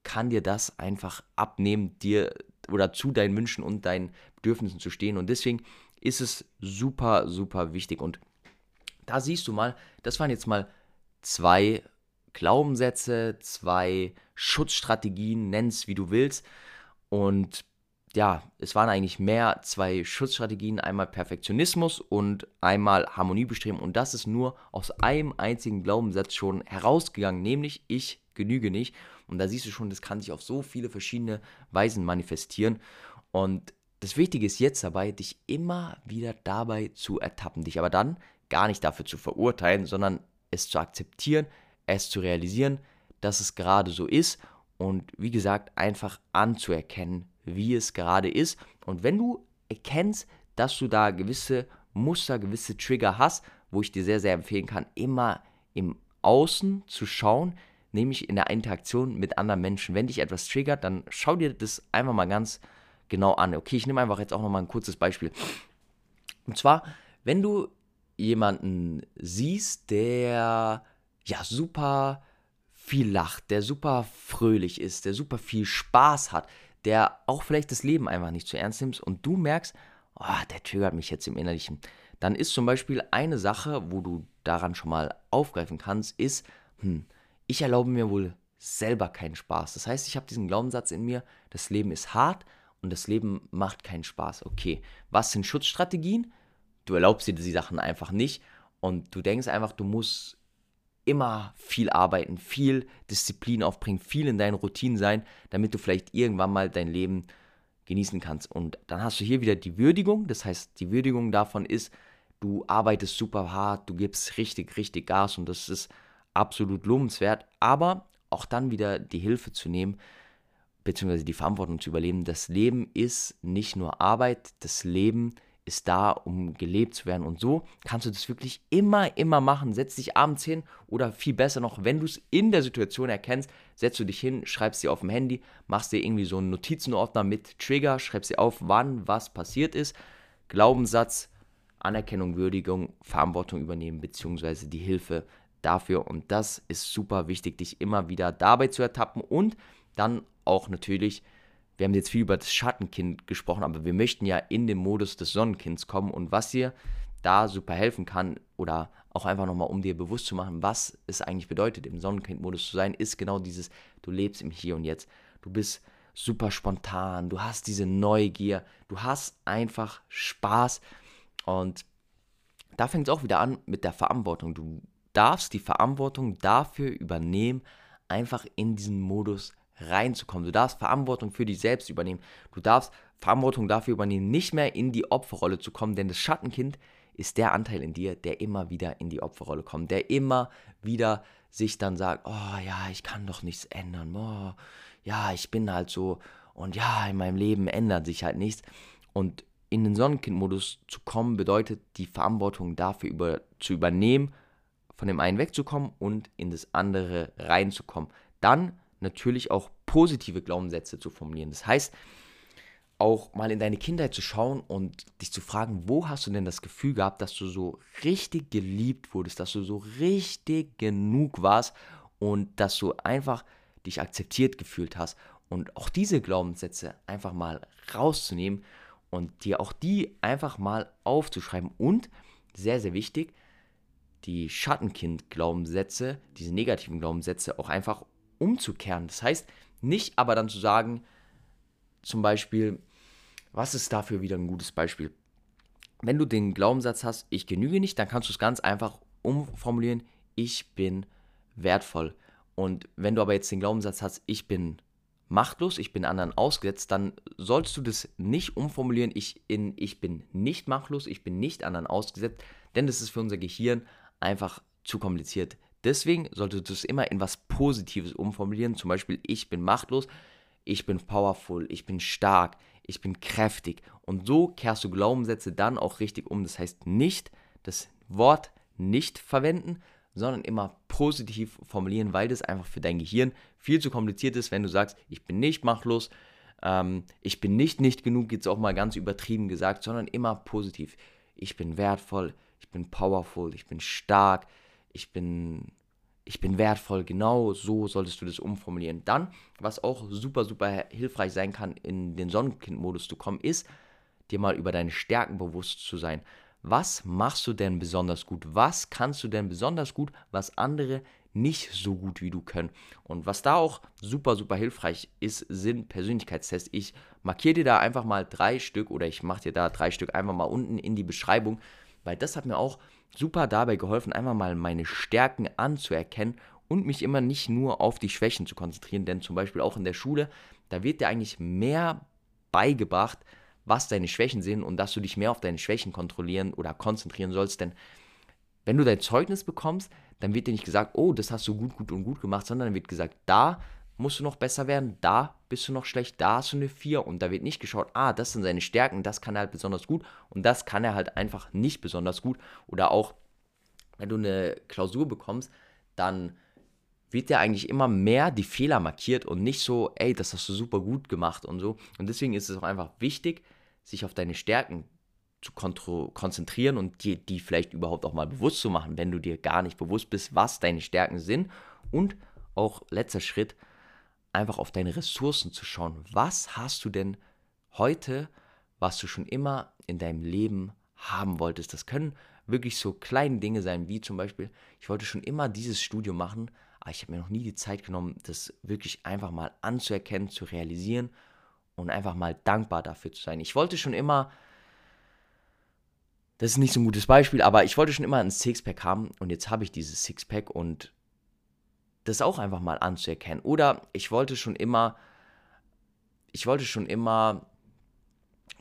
kann dir das einfach abnehmen, dir oder zu deinen Wünschen und deinen Bedürfnissen zu stehen. Und deswegen ist es super, super wichtig. Und da siehst du mal, das waren jetzt mal zwei Glaubenssätze, zwei Schutzstrategien, nenn's wie du willst. Und ja, es waren eigentlich mehr zwei Schutzstrategien, einmal Perfektionismus und einmal Harmoniebestreben. Und das ist nur aus einem einzigen Glaubenssatz schon herausgegangen, nämlich ich genüge nicht. Und da siehst du schon, das kann sich auf so viele verschiedene Weisen manifestieren. Und das Wichtige ist jetzt dabei, dich immer wieder dabei zu ertappen, dich aber dann gar nicht dafür zu verurteilen, sondern es zu akzeptieren, es zu realisieren, dass es gerade so ist und wie gesagt, einfach anzuerkennen, wie es gerade ist. Und wenn du erkennst, dass du da gewisse Muster, gewisse Trigger hast, wo ich dir sehr, sehr empfehlen kann, immer im Außen zu schauen, nämlich in der Interaktion mit anderen Menschen. Wenn dich etwas triggert, dann schau dir das einfach mal ganz genau an. Okay, ich nehme einfach jetzt auch nochmal ein kurzes Beispiel. Und zwar, wenn du jemanden siehst, der ja super viel lacht, der super fröhlich ist, der super viel Spaß hat, der auch vielleicht das Leben einfach nicht zu ernst nimmt und du merkst, oh, der triggert mich jetzt im Innerlichen, dann ist zum Beispiel eine Sache, wo du daran schon mal aufgreifen kannst, ist, hm, ich erlaube mir wohl selber keinen Spaß. Das heißt, ich habe diesen Glaubenssatz in mir, das Leben ist hart und das Leben macht keinen Spaß. Okay, was sind Schutzstrategien? Du erlaubst dir die Sachen einfach nicht und du denkst einfach, du musst immer viel arbeiten, viel Disziplin aufbringen, viel in deinen Routinen sein, damit du vielleicht irgendwann mal dein Leben genießen kannst. Und dann hast du hier wieder die Würdigung. Das heißt, die Würdigung davon ist, du arbeitest super hart, du gibst richtig, richtig Gas und das ist absolut lobenswert. Aber auch dann wieder die Hilfe zu nehmen, beziehungsweise die Verantwortung zu übernehmen. Das Leben ist nicht nur Arbeit, das Leben ist ist da, um gelebt zu werden. Und so kannst du das wirklich immer, immer machen. Setz dich abends hin oder viel besser noch, wenn du es in der Situation erkennst, setzt du dich hin, schreibst dir auf dem Handy, machst dir irgendwie so einen Notizenordner mit Trigger, schreibst dir auf, wann was passiert ist. Glaubenssatz, Anerkennung, Würdigung, Verantwortung übernehmen, beziehungsweise die Hilfe dafür. Und das ist super wichtig, dich immer wieder dabei zu ertappen und dann auch natürlich wir haben jetzt viel über das Schattenkind gesprochen, aber wir möchten ja in den Modus des Sonnenkinds kommen und was dir da super helfen kann oder auch einfach nochmal, um dir bewusst zu machen, was es eigentlich bedeutet, im Sonnenkind-Modus zu sein, ist genau dieses, du lebst im Hier und Jetzt. Du bist super spontan, du hast diese Neugier, du hast einfach Spaß und da fängt es auch wieder an mit der Verantwortung. Du darfst die Verantwortung dafür übernehmen, einfach in diesen Modus reinzukommen. Du darfst Verantwortung für dich selbst übernehmen. Du darfst Verantwortung dafür übernehmen, nicht mehr in die Opferrolle zu kommen, denn das Schattenkind ist der Anteil in dir, der immer wieder in die Opferrolle kommt, der immer wieder sich dann sagt, oh ja, ich kann doch nichts ändern, oh, ja, ich bin halt so und ja, in meinem Leben ändert sich halt nichts. Und in den Sonnenkind-Modus zu kommen, bedeutet die Verantwortung dafür über, zu übernehmen, von dem einen wegzukommen und in das andere reinzukommen. Dann natürlich auch positive Glaubenssätze zu formulieren. Das heißt, auch mal in deine Kindheit zu schauen und dich zu fragen, wo hast du denn das Gefühl gehabt, dass du so richtig geliebt wurdest, dass du so richtig genug warst und dass du einfach dich akzeptiert gefühlt hast. Und auch diese Glaubenssätze einfach mal rauszunehmen und dir auch die einfach mal aufzuschreiben. Und sehr, sehr wichtig, die Schattenkind-Glaubenssätze, diese negativen Glaubenssätze auch einfach umzukehren. Das heißt, nicht aber dann zu sagen, zum Beispiel, was ist dafür wieder ein gutes Beispiel? Wenn du den Glaubenssatz hast, ich genüge nicht, dann kannst du es ganz einfach umformulieren, ich bin wertvoll. Und wenn du aber jetzt den Glaubenssatz hast, ich bin machtlos, ich bin anderen ausgesetzt, dann solltest du das nicht umformulieren, ich, in, ich bin nicht machtlos, ich bin nicht anderen ausgesetzt, denn das ist für unser Gehirn einfach zu kompliziert. Deswegen solltest du es immer in was Positives umformulieren, zum Beispiel ich bin machtlos, ich bin powerful, ich bin stark, ich bin kräftig. Und so kehrst du Glaubenssätze dann auch richtig um. Das heißt nicht das Wort nicht verwenden, sondern immer positiv formulieren, weil das einfach für dein Gehirn viel zu kompliziert ist, wenn du sagst, ich bin nicht machtlos, ähm, ich bin nicht nicht genug, jetzt auch mal ganz übertrieben gesagt, sondern immer positiv. Ich bin wertvoll, ich bin powerful, ich bin stark, ich bin ich bin wertvoll, genau so solltest du das umformulieren. Dann, was auch super, super hilfreich sein kann, in den Sonnenkind-Modus zu kommen, ist, dir mal über deine Stärken bewusst zu sein. Was machst du denn besonders gut? Was kannst du denn besonders gut, was andere nicht so gut wie du können? Und was da auch super, super hilfreich ist, sind Persönlichkeitstests. Ich markiere dir da einfach mal drei Stück oder ich mache dir da drei Stück einfach mal unten in die Beschreibung, weil das hat mir auch super dabei geholfen, einfach mal meine Stärken anzuerkennen und mich immer nicht nur auf die Schwächen zu konzentrieren. Denn zum Beispiel auch in der Schule, da wird dir eigentlich mehr beigebracht, was deine Schwächen sind und dass du dich mehr auf deine Schwächen kontrollieren oder konzentrieren sollst. Denn wenn du dein Zeugnis bekommst, dann wird dir nicht gesagt, oh, das hast du gut, gut und gut gemacht, sondern dann wird gesagt, da musst du noch besser werden, da bist du noch schlecht, da hast du eine 4 und da wird nicht geschaut, ah, das sind seine Stärken, das kann er halt besonders gut und das kann er halt einfach nicht besonders gut. Oder auch, wenn du eine Klausur bekommst, dann wird dir eigentlich immer mehr die Fehler markiert und nicht so, ey, das hast du super gut gemacht und so. Und deswegen ist es auch einfach wichtig, sich auf deine Stärken zu konzentrieren und dir die vielleicht überhaupt auch mal bewusst zu machen, wenn du dir gar nicht bewusst bist, was deine Stärken sind. Und auch letzter Schritt, einfach auf deine Ressourcen zu schauen. Was hast du denn heute, was du schon immer in deinem Leben haben wolltest? Das können wirklich so kleine Dinge sein, wie zum Beispiel, ich wollte schon immer dieses Studium machen, aber ich habe mir noch nie die Zeit genommen, das wirklich einfach mal anzuerkennen, zu realisieren und einfach mal dankbar dafür zu sein. Ich wollte schon immer, das ist nicht so ein gutes Beispiel, aber ich wollte schon immer ein Sixpack haben und jetzt habe ich dieses Sixpack und das auch einfach mal anzuerkennen. Oder ich wollte schon immer, ich wollte schon immer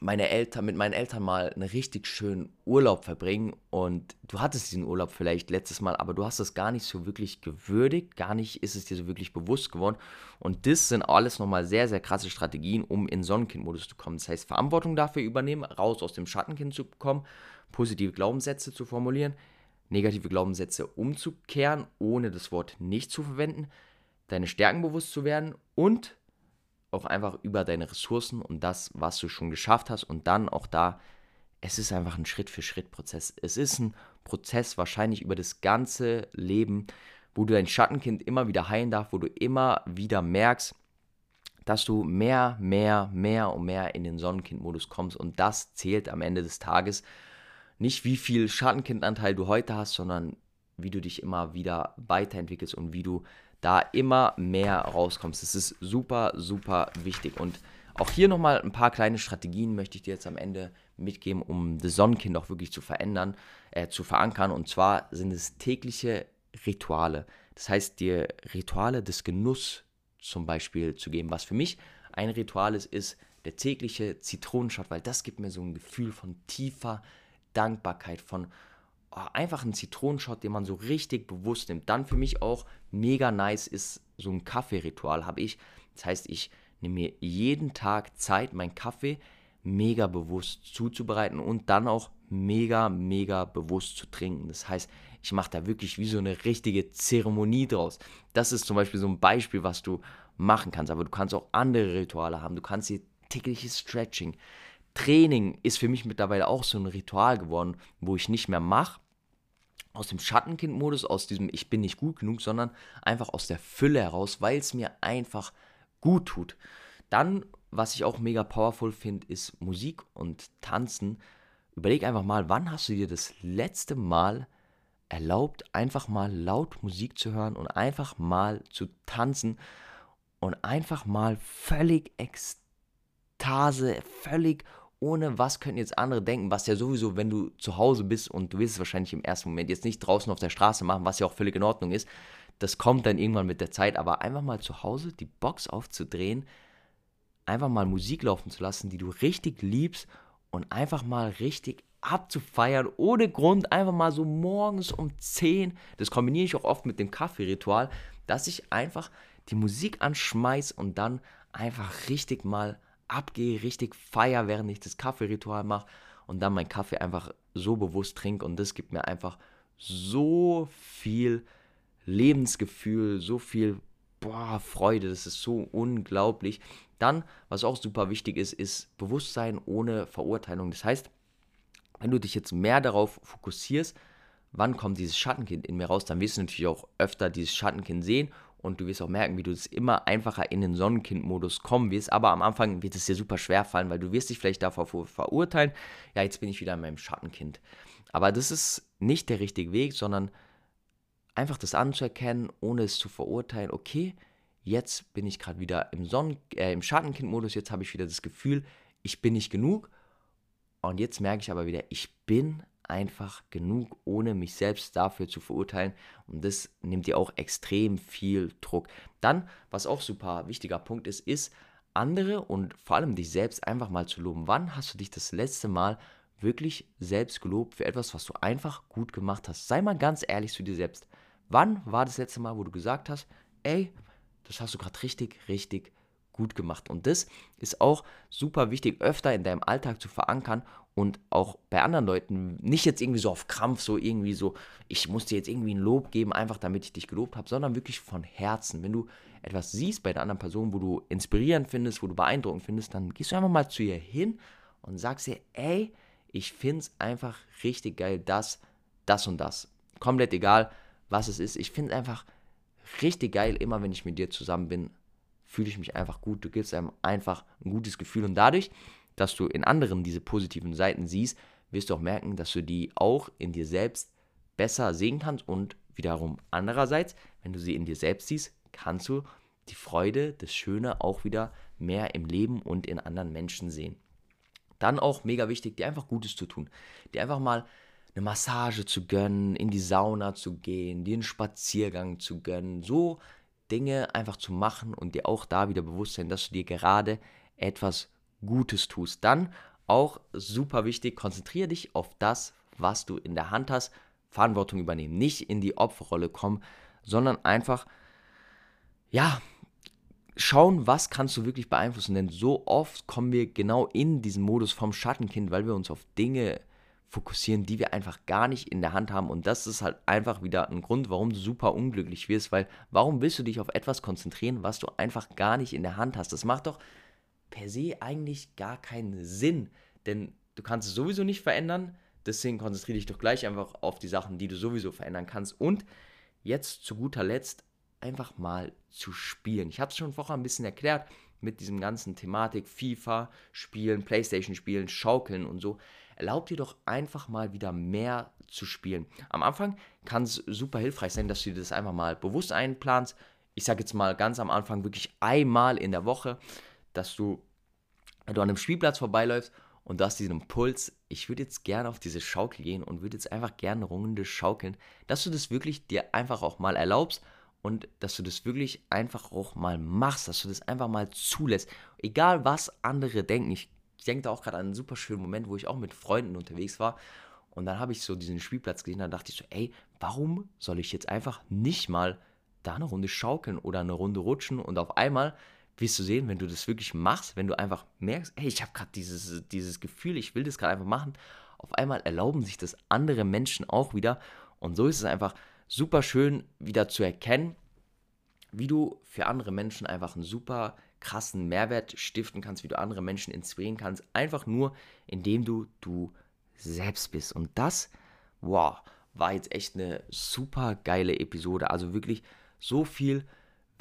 meine Eltern, mit meinen Eltern mal einen richtig schönen Urlaub verbringen und du hattest diesen Urlaub vielleicht letztes Mal, aber du hast das gar nicht so wirklich gewürdigt, gar nicht ist es dir so wirklich bewusst geworden und das sind alles nochmal sehr, sehr krasse Strategien, um in Sonnenkind-Modus zu kommen. Das heißt, Verantwortung dafür übernehmen, raus aus dem Schattenkind zu kommen, positive Glaubenssätze zu formulieren, negative Glaubenssätze umzukehren, ohne das Wort nicht zu verwenden, deine Stärken bewusst zu werden und auch einfach über deine Ressourcen und das, was du schon geschafft hast und dann auch da, es ist einfach ein Schritt-für-Schritt-Prozess. Es ist ein Prozess wahrscheinlich über das ganze Leben, wo du dein Schattenkind immer wieder heilen darfst, wo du immer wieder merkst, dass du mehr, mehr, mehr und mehr in den Sonnenkind-Modus kommst und das zählt am Ende des Tages nicht wie viel Schattenkindanteil du heute hast, sondern wie du dich immer wieder weiterentwickelst und wie du da immer mehr rauskommst. Das ist super, super wichtig. Und auch hier nochmal ein paar kleine Strategien möchte ich dir jetzt am Ende mitgeben, um das Sonnenkind auch wirklich zu verändern, äh, zu verankern. Und zwar sind es tägliche Rituale. Das heißt, die Rituale des Genuss zum Beispiel zu geben. Was für mich ein Ritual ist, ist der tägliche Zitronenshot, weil das gibt mir so ein Gefühl von tiefer Dankbarkeit, von oh, einfach ein Zitronenshot, den man so richtig bewusst nimmt. Dann für mich auch mega nice ist so ein Kaffeeritual, habe ich. Das heißt, ich nehme mir jeden Tag Zeit, meinen Kaffee mega bewusst zuzubereiten und dann auch mega, mega bewusst zu trinken. Das heißt, ich mache da wirklich wie so eine richtige Zeremonie draus. Das ist zum Beispiel so ein Beispiel, was du machen kannst. Aber du kannst auch andere Rituale haben. Du kannst hier tägliches Stretching. Training ist für mich mittlerweile auch so ein Ritual geworden, wo ich nicht mehr mache, aus dem Schattenkind-Modus, aus diesem Ich bin nicht gut genug, sondern einfach aus der Fülle heraus, weil es mir einfach gut tut. Dann, was ich auch mega powerful finde, ist Musik und Tanzen. Überleg einfach mal, wann hast du dir das letzte Mal erlaubt, einfach mal laut Musik zu hören und einfach mal zu tanzen und einfach mal völlig Ekstase, völlig ohne was könnten jetzt andere denken, was ja sowieso, wenn du zu Hause bist und du willst es wahrscheinlich im ersten Moment jetzt nicht draußen auf der Straße machen, was ja auch völlig in Ordnung ist, das kommt dann irgendwann mit der Zeit, aber einfach mal zu Hause die Box aufzudrehen, einfach mal Musik laufen zu lassen, die du richtig liebst und einfach mal richtig abzufeiern, ohne Grund, einfach mal so morgens um 10, das kombiniere ich auch oft mit dem Kaffeeritual, dass ich einfach die Musik anschmeiß und dann einfach richtig mal abgehe, richtig feier, während ich das Kaffeeritual mache und dann meinen Kaffee einfach so bewusst trinke und das gibt mir einfach so viel Lebensgefühl, so viel boah, Freude, das ist so unglaublich. Dann, was auch super wichtig ist, ist Bewusstsein ohne Verurteilung. Das heißt, wenn du dich jetzt mehr darauf fokussierst, wann kommt dieses Schattenkind in mir raus, dann wirst du natürlich auch öfter dieses Schattenkind sehen und du wirst auch merken, wie du es immer einfacher in den Sonnenkind-Modus kommen wirst. Aber am Anfang wird es dir super schwer fallen, weil du wirst dich vielleicht davor verurteilen, ja, jetzt bin ich wieder in meinem Schattenkind. Aber das ist nicht der richtige Weg, sondern einfach das anzuerkennen, ohne es zu verurteilen, okay, jetzt bin ich gerade wieder im, Sonnen äh, im Schattenkind-Modus, jetzt habe ich wieder das Gefühl, ich bin nicht genug. Und jetzt merke ich aber wieder, ich bin einfach genug, ohne mich selbst dafür zu verurteilen. Und das nimmt dir auch extrem viel Druck. Dann, was auch super wichtiger Punkt ist, ist, andere und vor allem dich selbst einfach mal zu loben. Wann hast du dich das letzte Mal wirklich selbst gelobt für etwas, was du einfach gut gemacht hast? Sei mal ganz ehrlich zu dir selbst. Wann war das letzte Mal, wo du gesagt hast, ey, das hast du gerade richtig, richtig gut gemacht. Und das ist auch super wichtig, öfter in deinem Alltag zu verankern und auch bei anderen Leuten nicht jetzt irgendwie so auf Krampf, so irgendwie so, ich muss dir jetzt irgendwie ein Lob geben, einfach damit ich dich gelobt habe, sondern wirklich von Herzen. Wenn du etwas siehst bei der anderen Person, wo du inspirierend findest, wo du beeindruckend findest, dann gehst du einfach mal zu ihr hin und sagst ihr, ey, ich finde es einfach richtig geil, das, das und das. Komplett egal, was es ist. Ich finde es einfach richtig geil, immer wenn ich mit dir zusammen bin, fühle ich mich einfach gut. Du gibst einem einfach ein gutes Gefühl. Und dadurch, dass du in anderen diese positiven Seiten siehst, wirst du auch merken, dass du die auch in dir selbst besser sehen kannst. Und wiederum andererseits, wenn du sie in dir selbst siehst, kannst du die Freude, das Schöne auch wieder mehr im Leben und in anderen Menschen sehen. Dann auch mega wichtig, dir einfach Gutes zu tun. Dir einfach mal eine Massage zu gönnen, in die Sauna zu gehen, dir einen Spaziergang zu gönnen, so Dinge einfach zu machen und dir auch da wieder bewusst sein, dass du dir gerade etwas Gutes tust. Dann auch super wichtig, konzentriere dich auf das, was du in der Hand hast, Verantwortung übernehmen, nicht in die Opferrolle kommen, sondern einfach, ja, schauen, was kannst du wirklich beeinflussen. Denn so oft kommen wir genau in diesen Modus vom Schattenkind, weil wir uns auf Dinge fokussieren, die wir einfach gar nicht in der Hand haben. Und das ist halt einfach wieder ein Grund, warum du super unglücklich wirst, weil warum willst du dich auf etwas konzentrieren, was du einfach gar nicht in der Hand hast? Das macht doch per se eigentlich gar keinen Sinn, denn du kannst es sowieso nicht verändern. Deswegen konzentriere dich doch gleich einfach auf die Sachen, die du sowieso verändern kannst. Und jetzt zu guter Letzt einfach mal zu spielen. Ich habe es schon vorher ein bisschen erklärt mit diesem ganzen Thematik FIFA spielen, Playstation spielen, schaukeln und so erlaub dir doch einfach mal wieder mehr zu spielen. Am Anfang kann es super hilfreich sein, dass du dir das einfach mal bewusst einplanst. Ich sage jetzt mal ganz am Anfang wirklich einmal in der Woche, dass du, du an einem Spielplatz vorbeiläufst und du hast diesen Impuls, ich würde jetzt gerne auf diese Schaukel gehen und würde jetzt einfach gerne eine Runde schaukeln, dass du das wirklich dir einfach auch mal erlaubst und dass du das wirklich einfach auch mal machst, dass du das einfach mal zulässt. Egal was andere denken. Ich, ich denke da auch gerade an einen super schönen Moment, wo ich auch mit Freunden unterwegs war und dann habe ich so diesen Spielplatz gesehen, dann dachte ich so, ey, warum soll ich jetzt einfach nicht mal da eine Runde schaukeln oder eine Runde rutschen und auf einmal wirst du sehen, wenn du das wirklich machst, wenn du einfach merkst, hey, ich habe gerade dieses, dieses Gefühl, ich will das gerade einfach machen, auf einmal erlauben sich das andere Menschen auch wieder und so ist es einfach super schön wieder zu erkennen, wie du für andere Menschen einfach einen super krassen Mehrwert stiften kannst, wie du andere Menschen inspirieren kannst, einfach nur indem du du selbst bist. Und das, wow, war jetzt echt eine super geile Episode. Also wirklich so viel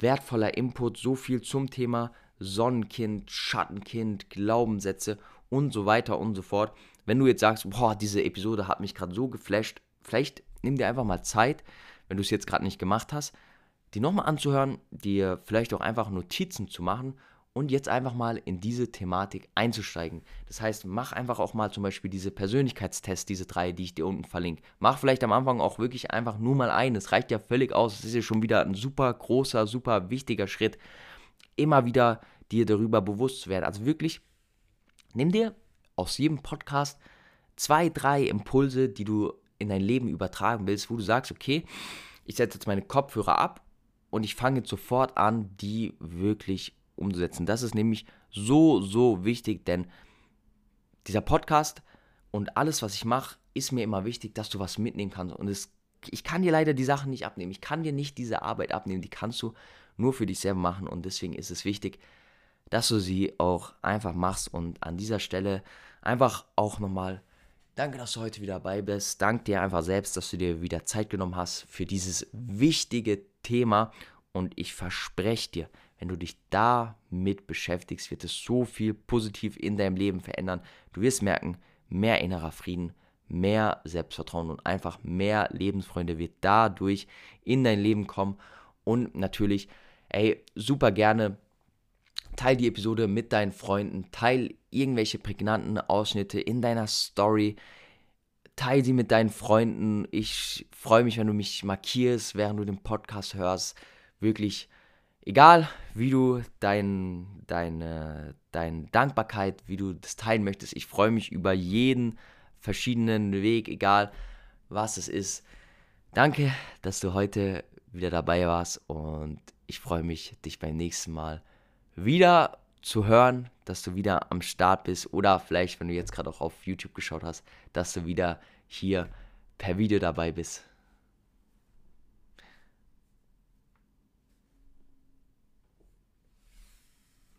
wertvoller Input, so viel zum Thema Sonnenkind, Schattenkind, Glaubenssätze und so weiter und so fort. Wenn du jetzt sagst, boah, diese Episode hat mich gerade so geflasht, vielleicht nimm dir einfach mal Zeit, wenn du es jetzt gerade nicht gemacht hast, die nochmal anzuhören, dir vielleicht auch einfach Notizen zu machen und jetzt einfach mal in diese Thematik einzusteigen. Das heißt, mach einfach auch mal zum Beispiel diese Persönlichkeitstests, diese drei, die ich dir unten verlinke. Mach vielleicht am Anfang auch wirklich einfach nur mal ein. Es reicht ja völlig aus. Es ist ja schon wieder ein super großer, super wichtiger Schritt, immer wieder dir darüber bewusst zu werden. Also wirklich, nimm dir aus jedem Podcast zwei, drei Impulse, die du in dein Leben übertragen willst, wo du sagst, okay, ich setze jetzt meine Kopfhörer ab und ich fange jetzt sofort an, die wirklich umzusetzen. Das ist nämlich so, so wichtig, denn dieser Podcast und alles, was ich mache, ist mir immer wichtig, dass du was mitnehmen kannst. Und es, ich kann dir leider die Sachen nicht abnehmen. Ich kann dir nicht diese Arbeit abnehmen. Die kannst du nur für dich selber machen. Und deswegen ist es wichtig, dass du sie auch einfach machst. Und an dieser Stelle einfach auch nochmal Danke, dass du heute wieder dabei bist. Danke dir einfach selbst, dass du dir wieder Zeit genommen hast für dieses wichtige Thema. Und ich verspreche dir, wenn du dich damit beschäftigst, wird es so viel positiv in deinem Leben verändern. Du wirst merken, mehr innerer Frieden, mehr Selbstvertrauen und einfach mehr Lebensfreunde wird dadurch in dein Leben kommen. Und natürlich, ey, super gerne teil die Episode mit deinen Freunden, teil irgendwelche prägnanten Ausschnitte in deiner Story, teil sie mit deinen Freunden. Ich freue mich, wenn du mich markierst, während du den Podcast hörst. Wirklich egal wie du dein, deine, deine Dankbarkeit, wie du das teilen möchtest, ich freue mich über jeden verschiedenen Weg, egal was es ist. Danke, dass du heute wieder dabei warst und ich freue mich, dich beim nächsten Mal wieder zu hören, dass du wieder am Start bist oder vielleicht, wenn du jetzt gerade auch auf YouTube geschaut hast, dass du wieder hier per Video dabei bist.